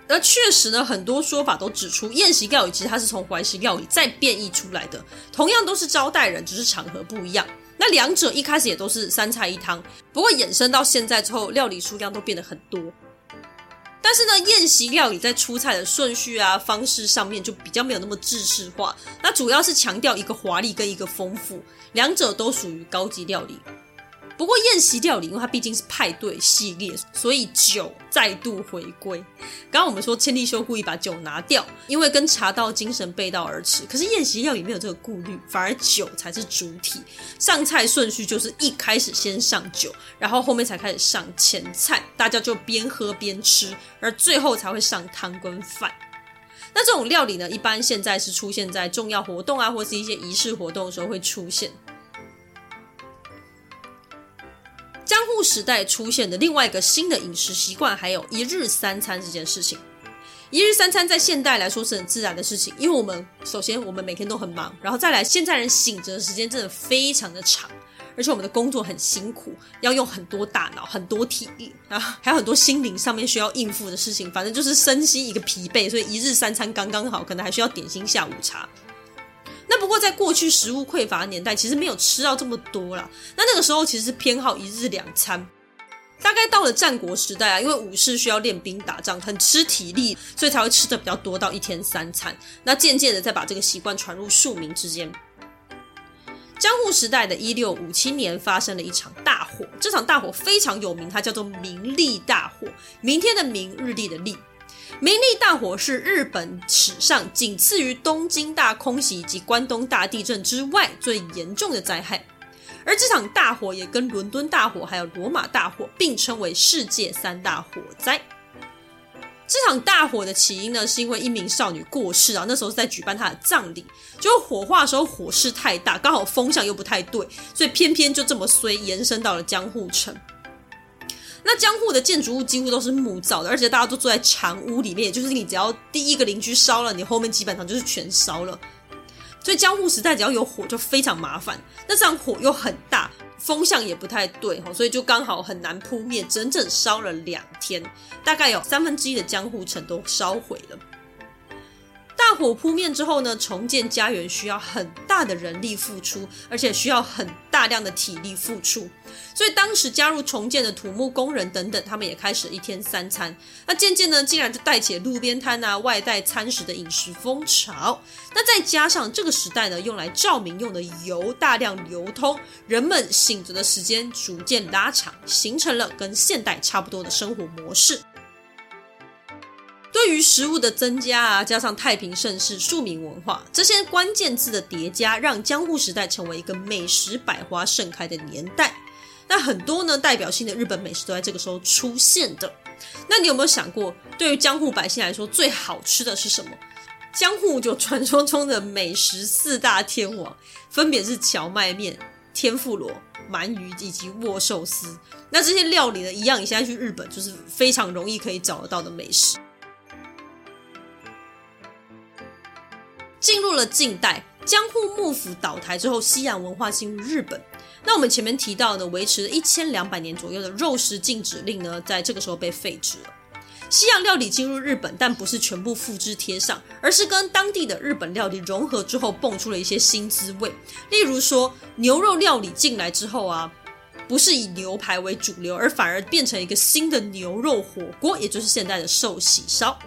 而确实呢，很多说法都指出，宴席料理其实它是从怀石料理再变异出来的，同样都是招待人，只是场合不一样。那两者一开始也都是三菜一汤，不过衍生到现在之后，料理数量都变得很多。但是呢，宴席料理在出菜的顺序啊、方式上面就比较没有那么制式化，那主要是强调一个华丽跟一个丰富，两者都属于高级料理。不过宴席料理，因为它毕竟是派对系列，所以酒再度回归。刚刚我们说千利休故意把酒拿掉，因为跟茶道精神背道而驰。可是宴席料理没有这个顾虑，反而酒才是主体。上菜顺序就是一开始先上酒，然后后面才开始上前菜，大家就边喝边吃，而最后才会上汤跟饭。那这种料理呢，一般现在是出现在重要活动啊，或是一些仪式活动的时候会出现。江户时代出现的另外一个新的饮食习惯，还有一日三餐这件事情。一日三餐在现代来说是很自然的事情，因为我们首先我们每天都很忙，然后再来现在人醒着的时间真的非常的长，而且我们的工作很辛苦，要用很多大脑、很多体力啊，还有很多心灵上面需要应付的事情，反正就是身心一个疲惫，所以一日三餐刚刚好，可能还需要点心下午茶。那不过，在过去食物匮乏的年代，其实没有吃到这么多啦。那那个时候其实是偏好一日两餐。大概到了战国时代啊，因为武士需要练兵打仗，很吃体力，所以才会吃的比较多，到一天三餐。那渐渐的再把这个习惯传入庶民之间。江户时代的一六五七年发生了一场大火，这场大火非常有名，它叫做明历大火。明天的明，日历的历。明利大火是日本史上仅次于东京大空袭以及关东大地震之外最严重的灾害，而这场大火也跟伦敦大火还有罗马大火并称为世界三大火灾。这场大火的起因呢，是因为一名少女过世啊，那时候是在举办她的葬礼，结果火化的时候火势太大，刚好风向又不太对，所以偏偏就这么衰，延伸到了江户城。那江户的建筑物几乎都是木造的，而且大家都住在长屋里面，就是你只要第一个邻居烧了，你后面基本上就是全烧了。所以江户时代只要有火就非常麻烦，那这样火又很大，风向也不太对，所以就刚好很难扑灭，整整烧了两天，大概有三分之一的江户城都烧毁了。大火扑灭之后呢，重建家园需要很大的人力付出，而且需要很大量的体力付出。所以当时加入重建的土木工人等等，他们也开始一天三餐。那渐渐呢，竟然就带起路边摊啊、外带餐食的饮食风潮。那再加上这个时代呢，用来照明用的油大量流通，人们醒着的时间逐渐拉长，形成了跟现代差不多的生活模式。对于食物的增加啊，加上太平盛世、庶民文化这些关键字的叠加，让江户时代成为一个美食百花盛开的年代。那很多呢代表性的日本美食都在这个时候出现的。那你有没有想过，对于江户百姓来说，最好吃的是什么？江户就传说中的美食四大天王，分别是蕎麦面、天妇罗、鳗鱼以及握寿司。那这些料理呢，一样，你现在去日本就是非常容易可以找得到的美食。进入了近代，江户幕府倒台之后，西洋文化进入日本。那我们前面提到呢，维持了一千两百年左右的肉食禁止令呢，在这个时候被废止了。西洋料理进入日本，但不是全部复制贴上，而是跟当地的日本料理融合之后，蹦出了一些新滋味。例如说，牛肉料理进来之后啊，不是以牛排为主流，而反而变成一个新的牛肉火锅，也就是现在的寿喜烧。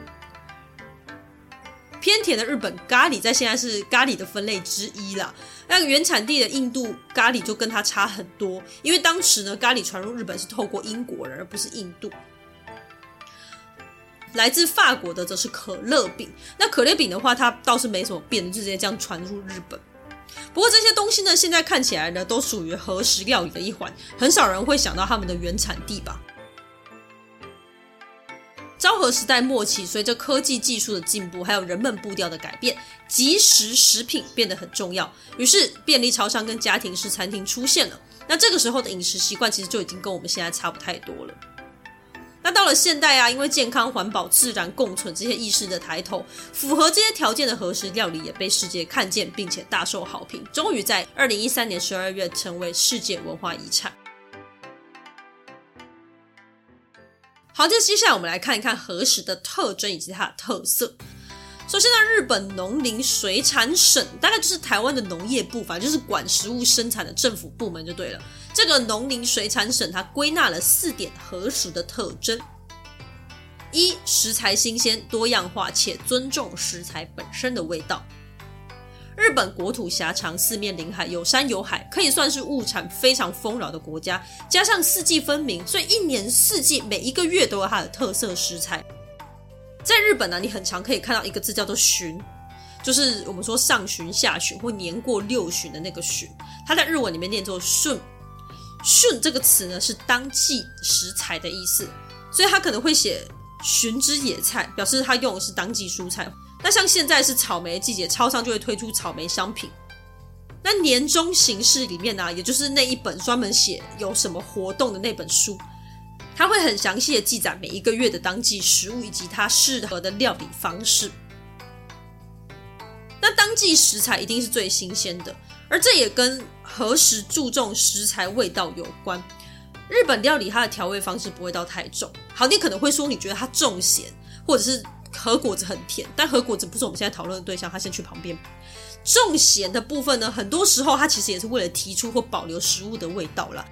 偏甜的日本咖喱在现在是咖喱的分类之一啦。那原产地的印度咖喱就跟它差很多，因为当时呢，咖喱传入日本是透过英国人，而不是印度。来自法国的则是可乐饼。那可乐饼的话，它倒是没什么变，就直接这样传入日本。不过这些东西呢，现在看起来呢，都属于和食料理的一环，很少人会想到他们的原产地吧。昭和时代末期，随着科技技术的进步，还有人们步调的改变，即食食品变得很重要。于是，便利超商跟家庭式餐厅出现了。那这个时候的饮食习惯，其实就已经跟我们现在差不太多了。那到了现代啊，因为健康、环保、自然共存这些意识的抬头，符合这些条件的和食料理也被世界看见，并且大受好评。终于在二零一三年十二月成为世界文化遗产。好，接接下来我们来看一看和食的特征以及它的特色。首先呢，日本农林水产省大概就是台湾的农业部，反正就是管食物生产的政府部门就对了。这个农林水产省它归纳了四点和食的特征：一、食材新鲜多样化，且尊重食材本身的味道。日本国土狭长，四面临海，有山有海，可以算是物产非常丰饶的国家。加上四季分明，所以一年四季每一个月都有它的特色食材。在日本呢，你很常可以看到一个字叫做“旬”，就是我们说上旬、下旬或年过六旬的那个“旬”。它在日文里面念作“旬”。旬这个词呢是当季食材的意思，所以它可能会写“旬之野菜”，表示它用的是当季蔬菜。那像现在是草莓季节，超商就会推出草莓商品。那年终形式里面呢、也就是那一本专门写有什么活动的那本书，它会很详细的记载每一个月的当季食物以及它适合的料理方式。那当季食材一定是最新鲜的，而这也跟何时注重食材味道有关。日本料理它的调味方式不会到太重。好，你可能会说你觉得它重咸，或者是。和果子很甜，但和果子不是我们现在讨论的对象，他先去旁边。重咸的部分呢，很多时候它其实也是为了提出或保留食物的味道啦，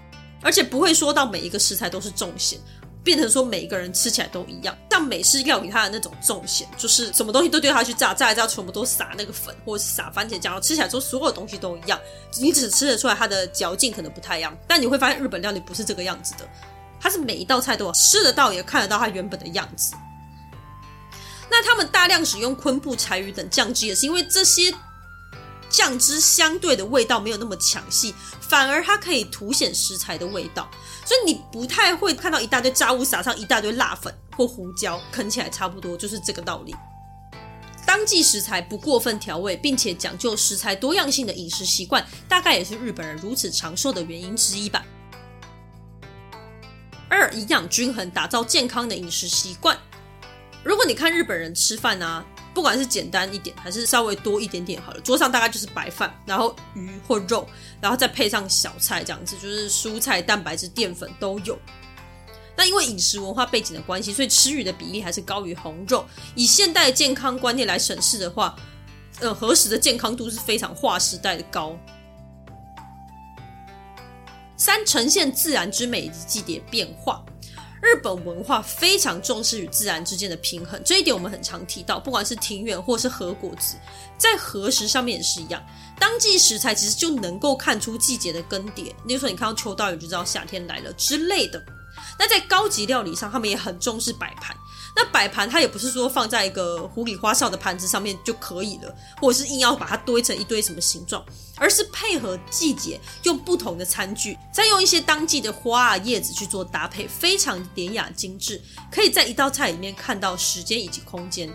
而且不会说到每一个食材都是重咸，变成说每一个人吃起来都一样。像美式料理它的那种重咸，就是什么东西都丢下去炸，炸一炸全部都撒那个粉，或者是撒番茄酱，然后吃起来之后所有东西都一样，你只吃得出来它的嚼劲可能不太一样。但你会发现日本料理不是这个样子的，它是每一道菜都有吃得到，也看得到它原本的样子。那他们大量使用昆布、柴鱼等酱汁，也是因为这些酱汁相对的味道没有那么抢戏，反而它可以凸显食材的味道，所以你不太会看到一大堆炸物撒上一大堆辣粉或胡椒，啃起来差不多就是这个道理。当季食材不过分调味，并且讲究食材多样性的饮食习惯，大概也是日本人如此长寿的原因之一吧。二、营养均衡，打造健康的饮食习惯。如果你看日本人吃饭啊，不管是简单一点还是稍微多一点点好了，桌上大概就是白饭，然后鱼或肉，然后再配上小菜这样子，就是蔬菜、蛋白质、淀粉都有。那因为饮食文化背景的关系，所以吃鱼的比例还是高于红肉。以现代健康观念来审视的话，呃，何时的健康度是非常划时代的高。三、呈现自然之美以及季节变化。日本文化非常重视与自然之间的平衡，这一点我们很常提到。不管是庭园或是和果子，在和食上面也是一样。当季食材其实就能够看出季节的更迭，例如说你看到秋刀鱼就知道夏天来了之类的。那在高级料理上，他们也很重视摆盘。那摆盘它也不是说放在一个糊里花哨的盘子上面就可以了，或者是硬要把它堆成一堆什么形状，而是配合季节，用不同的餐具，再用一些当季的花啊叶子去做搭配，非常典雅精致，可以在一道菜里面看到时间以及空间。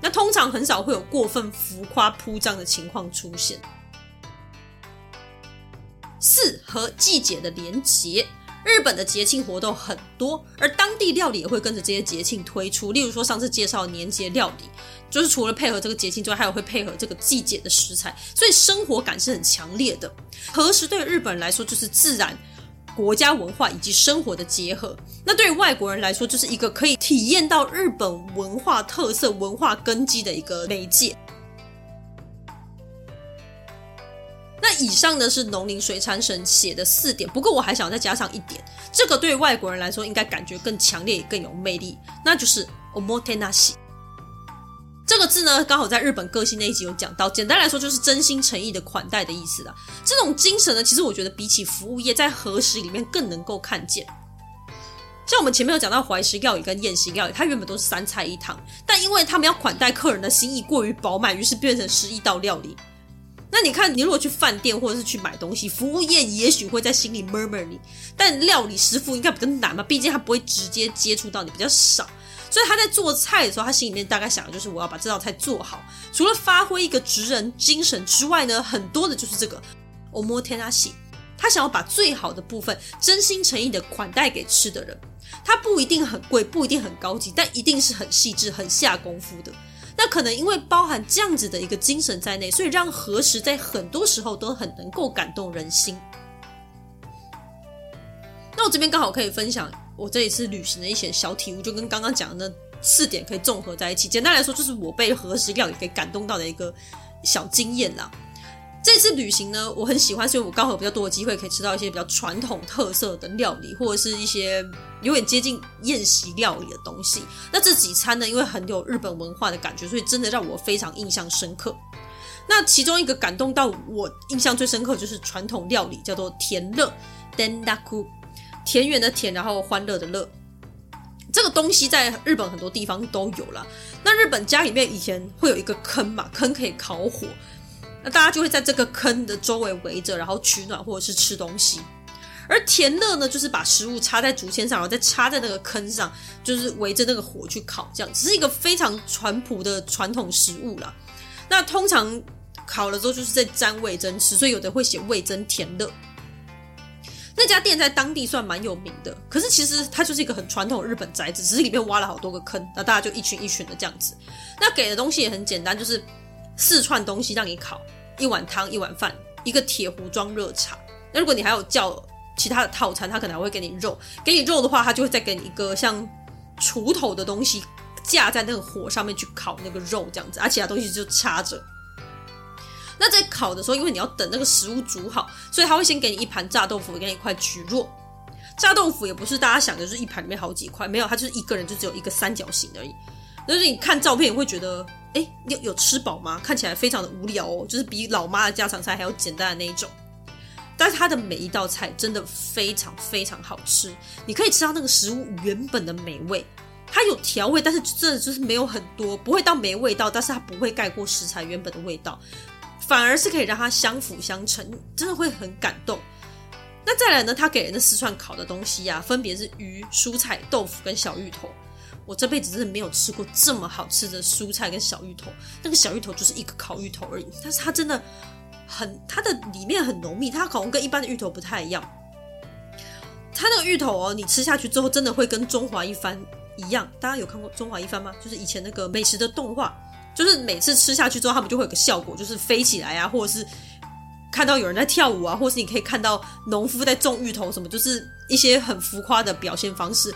那通常很少会有过分浮夸铺张的情况出现。四、和季节的连结。日本的节庆活动很多，而当地料理也会跟着这些节庆推出。例如说，上次介绍年节料理，就是除了配合这个节庆之外，还有会配合这个季节的食材，所以生活感是很强烈的。和食对日本人来说就是自然、国家文化以及生活的结合。那对于外国人来说，就是一个可以体验到日本文化特色、文化根基的一个媒介。以上呢是农林水产省写的四点，不过我还想再加上一点，这个对外国人来说应该感觉更强烈也更有魅力，那就是おもてなし。这个字呢，刚好在日本个性那一集有讲到，简单来说就是真心诚意的款待的意思啦。这种精神呢，其实我觉得比起服务业，在和食里面更能够看见。像我们前面有讲到怀石料理跟宴席料理，它原本都是三菜一汤，但因为他们要款待客人的心意过于饱满，于是变成十一道料理。 那你看，你如果去饭店或者是去买东西，服务业也许会在心里 murmur 你，但料理师傅应该比较难嘛，毕竟他不会直接接触到你，比较少。所以他在做菜的时候，他心里面大概想的就是我要把这道菜做好。除了发挥一个职人精神之外呢，很多的就是这个 omotenashi，他想要把最好的部分真心诚意的款待给吃的人。他不一定很贵，不一定很高级，但一定是很细致、很下功夫的。那可能因为包含这样子的一个精神在内，所以让和食在很多时候都很能够感动人心。那我这边刚好可以分享我这一次旅行的一些小体悟，就跟刚刚讲的那四点可以综合在一起。简单来说，就是我被和食料理给感动到的一个小经验啦。这次旅行呢，我很喜欢，所以我刚好比较多的机会可以吃到一些比较传统特色的料理，或者是一些有点接近宴席料理的东西。那这几餐呢，因为很有日本文化的感觉，所以真的让我非常印象深刻。那其中一个感动到我印象最深刻就是传统料理，叫做田乐 denraku，田园的田，然后欢乐的乐。这个东西在日本很多地方都有啦。那日本家里面以前会有一个坑嘛，坑可以烤火。那大家就会在这个坑的周围围着，然后取暖或者是吃东西。而田乐呢，就是把食物插在竹签上，然后再插在那个坑上，就是围着那个火去烤，这样只是一个非常传统的传统食物啦。那通常烤了之后，就是在沾味噌吃，所以有的会写味噌田乐。那家店在当地算蛮有名的，可是其实它就是一个很传统日本宅子，只是里面挖了好多个坑，那大家就一群一群的这样子。那给的东西也很简单，就是。四串东西让你烤，一碗汤，一碗饭，一个铁壶装热茶。那如果你还有叫其他的套餐，他可能还会给你肉。给你肉的话，他就会再给你一个像锄头的东西架在那个火上面去烤那个肉这样子，而其他东西就插着。那在烤的时候，因为你要等那个食物煮好，所以他会先给你一盘炸豆腐，给你一块蒟蒻。炸豆腐也不是大家想的，就是一盘里面好几块，没有，它就是一个人就只有一个三角形而已。就是你看照片，你会觉得。哎，有有吃饱吗？看起来非常的无聊哦，就是比老妈的家常菜还要简单的那一种。但是它的每一道菜真的非常非常好吃，你可以吃到那个食物原本的美味。它有调味，但是真的就是没有很多，不会到没味道，但是它不会盖过食材原本的味道，反而是可以让它相辅相成，真的会很感动。那再来呢，他给人的四串烤的东西呀、分别是鱼、蔬菜、豆腐跟小芋头。我这辈子真的没有吃过这么好吃的蔬菜跟小芋头，那个小芋头就是一个烤芋头而已，但是它真的很，它的里面很浓密，它好像跟一般的芋头不太一样。它那个芋头哦，你吃下去之后真的会跟中华一番一样。大家有看过中华一番吗？就是以前那个美食的动画，就是每次吃下去之后，他们就会有个效果，就是飞起来啊，或者是看到有人在跳舞啊，或是你可以看到农夫在种芋头什么，就是一些很浮夸的表现方式。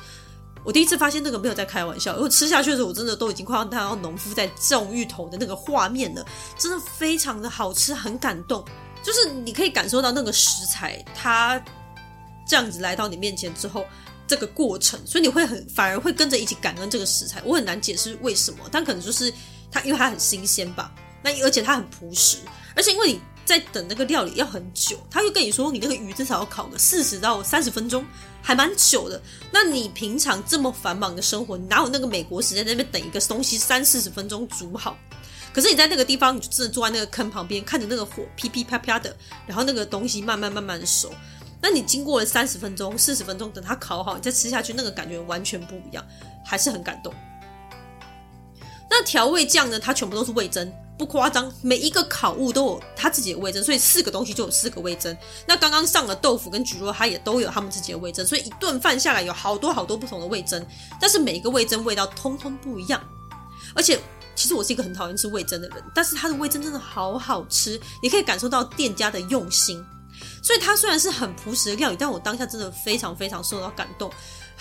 我第一次发现那个没有在开玩笑，因为吃下去的时候，我真的都已经快要看到农夫在种芋头的那个画面了，真的非常的好吃，很感动。就是你可以感受到那个食材，它这样子来到你面前之后，这个过程，所以你会很反而会跟着一起感恩这个食材。我很难解释为什么，但可能就是它，因为它很新鲜吧。那而且它很朴实，而且因为你。在等那个料理要很久，他又跟你说你那个鱼至少要烤个四十到三十分钟，还蛮久的。那你平常这么繁忙的生活，你哪有那个美国时间在那边等一个东西三四十分钟煮好？可是你在那个地方，你就真的坐在那个坑旁边，看着那个火噼噼啪啪的，然后那个东西慢慢慢慢的熟。那你经过了三十分钟、四十分钟，等它烤好，你再吃下去，那个感觉完全不一样，还是很感动。那调味酱呢？它全部都是味噌。不夸张，每一个烤物都有它自己的味噌，所以四个东西就有四个味噌。那刚刚上了豆腐跟焗肉，它也都有他们自己的味噌，所以一顿饭下来有好多好多不同的味噌，但是每一个味噌味道通通不一样。而且，其实我是一个很讨厌吃味噌的人，但是它的味噌真的好好吃，你可以感受到店家的用心。所以它虽然是很朴实的料理，但我当下真的非常非常受到感动。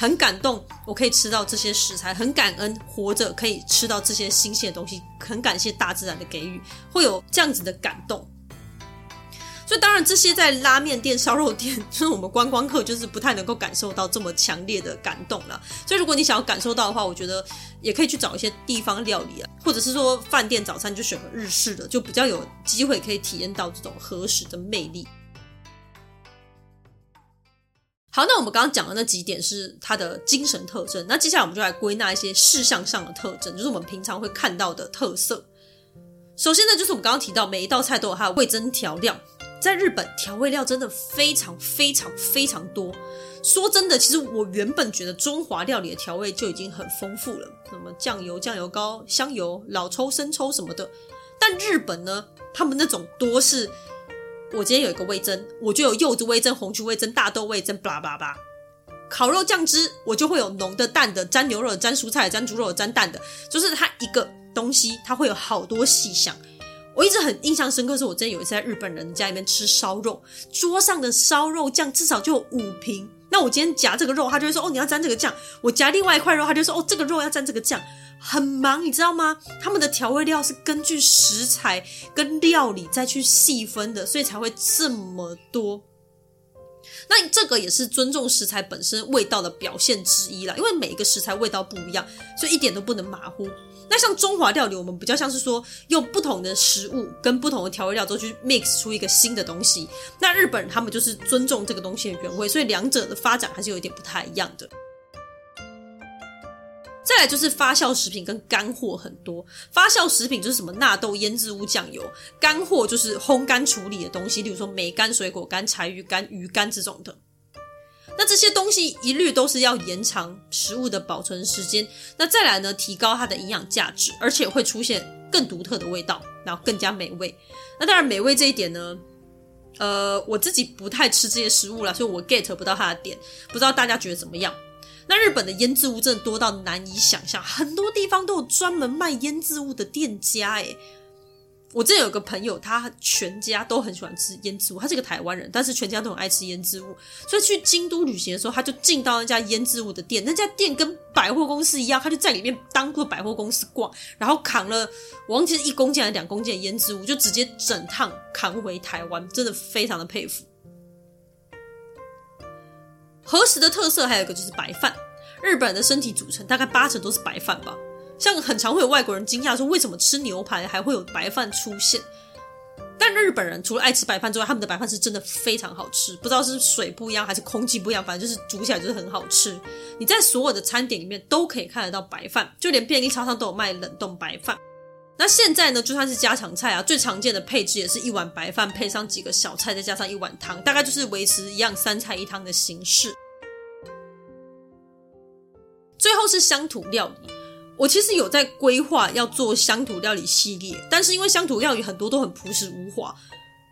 很感动，我可以吃到这些食材，很感恩活着可以吃到这些新鲜的东西，很感谢大自然的给予，会有这样子的感动。所以当然这些在拉面店、烧肉店，就是我们观光客就是不太能够感受到这么强烈的感动了。所以如果你想要感受到的话，我觉得也可以去找一些地方料理啊，或者是说饭店早餐就选个日式的，就比较有机会可以体验到这种和食的魅力。好，那我们刚刚讲的那几点是它的精神特征，那接下来我们就来归纳一些事项上的特征，就是我们平常会看到的特色。首先呢，就是我们刚刚提到，每一道菜都有它的味增调料。在日本，调味料真的非常非常非常多。说真的，其实我原本觉得中华料理的调味就已经很丰富了，什么酱油、酱油膏、香油、老抽、生抽什么的。但日本呢，他们那种多是，我今天有一个味增，我就有柚子味增、红曲味增、大豆味增，巴拉巴拉。烤肉酱汁，我就会有浓的、淡的，沾牛肉的、沾蔬菜的、沾猪肉的、沾蛋的，就是它一个东西，它会有好多细项。我一直很印象深刻，是我之前有一次在日本人家里面吃烧肉，桌上的烧肉酱至少就有五瓶。那我今天夹这个肉，他就会说：“哦，你要沾这个酱。”我夹另外一块肉，他就说：“哦，这个肉要沾这个酱。”很忙，你知道吗？他们的调味料是根据食材跟料理再去细分的，所以才会这么多。那这个也是尊重食材本身味道的表现之一啦，因为每一个食材味道不一样，所以一点都不能马虎。那像中华料理，我们比较像是说用不同的食物跟不同的调味料都去 mix 出一个新的东西。那日本人他们就是尊重这个东西的原味，所以两者的发展还是有一点不太一样的。再来就是发酵食品跟干货很多，发酵食品就是什么纳豆、腌制物、酱油；干货就是烘干处理的东西，例如说梅干、水果干、柴鱼干、鱼干这种的。那这些东西一律都是要延长食物的保存时间。那再来呢，提高它的营养价值，而且会出现更独特的味道，然后更加美味。那当然，美味这一点呢，呃，我自己不太吃这些食物了，所以我 get 不到它的点，不知道大家觉得怎么样？那日本的腌制物真的多到难以想象，很多地方都有专门卖腌制物的店家。诶，我这有个朋友，他全家都很喜欢吃腌制物，他是个台湾人，但是全家都很爱吃腌制物，所以去京都旅行的时候，他就进到那家腌制物的店，那家店跟百货公司一样，他就在里面当过百货公司逛，然后扛了我忘记是一公斤还是两公斤的腌制物，就直接整趟扛回台湾，真的非常的佩服。和食的特色还有一个就是白饭，日本人的身体组成大概八成都是白饭吧。像很常会有外国人惊讶说，为什么吃牛排还会有白饭出现？但日本人除了爱吃白饭之外，他们的白饭是真的非常好吃。不知道是水不一样还是空气不一样，反正就是煮起来就是很好吃。你在所有的餐点里面都可以看得到白饭，就连便利超商都有卖冷冻白饭。那现在呢，就算是家常菜啊，最常见的配置也是一碗白饭配上几个小菜，再加上一碗汤，大概就是维持一样三菜一汤的形式。最后是乡土料理，我其实有在规划要做乡土料理系列，但是因为乡土料理很多都很朴实无华，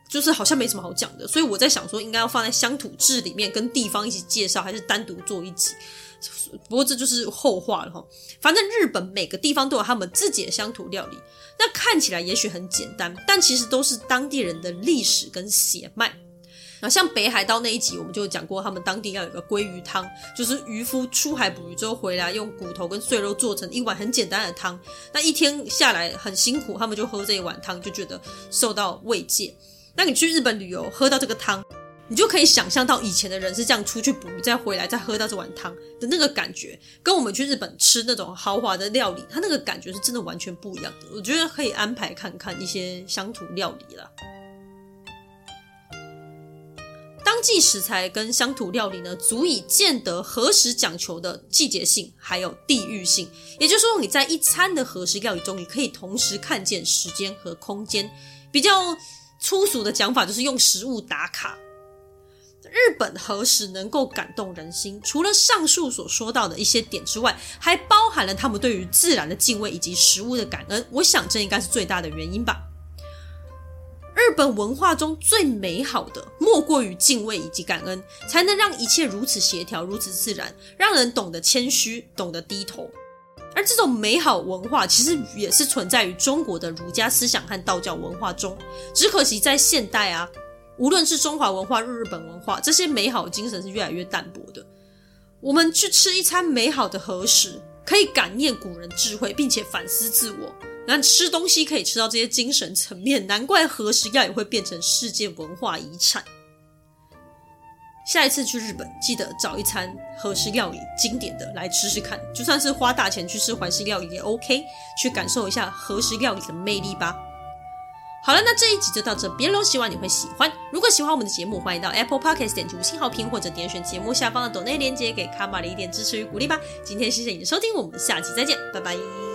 就是好像没什么好讲的，所以我在想说，应该要放在乡土志里面跟地方一起介绍，还是单独做一集？不过这就是后话了哈。反正日本每个地方都有他们自己的乡土料理，那看起来也许很简单，但其实都是当地人的历史跟血脉。那像北海道那一集，我们就讲过，他们当地要有个鲑鱼汤，就是渔夫出海捕鱼之后回来，用骨头跟碎肉做成一碗很简单的汤。那一天下来很辛苦，他们就喝这一碗汤，就觉得受到慰藉。那你去日本旅游，喝到这个汤，你就可以想象到以前的人是这样出去捕鱼，再回来再喝到这碗汤的那个感觉，跟我们去日本吃那种豪华的料理，它那个感觉是真的完全不一样的。我觉得可以安排看看一些乡土料理了。当季食材跟乡土料理呢，足以见得和食讲求的季节性，还有地域性。也就是说，你在一餐的和食料理中，你可以同时看见时间和空间。比较粗俗的讲法，就是用食物打卡。日本和食能够感动人心，除了上述所说到的一些点之外，还包含了他们对于自然的敬畏以及食物的感恩。我想，这应该是最大的原因吧。日本文化中最美好的，莫过于敬畏以及感恩，才能让一切如此协调、如此自然，让人懂得谦虚、懂得低头。而这种美好文化，其实也是存在于中国的儒家思想和道教文化中。只可惜在现代啊，无论是中华文化、日本文化，这些美好精神是越来越淡薄的。我们去吃一餐美好的和食，可以感念古人智慧，并且反思自我。那吃东西可以吃到这些精神层面，难怪和食料也会变成世界文化遗产。下一次去日本，记得找一餐和食料理经典的来吃吃看，就算是花大钱去吃怀式料理也 OK，去感受一下和食料理的魅力吧。好了，那这一集就到这边喽，希望你会喜欢。如果喜欢我们的节目，欢迎到 Apple Podcast 点击五星好评，或者点选节目下方的抖内链接，给卡玛的一点支持与鼓励吧。今天谢谢你的收听，我们下期再见，拜拜。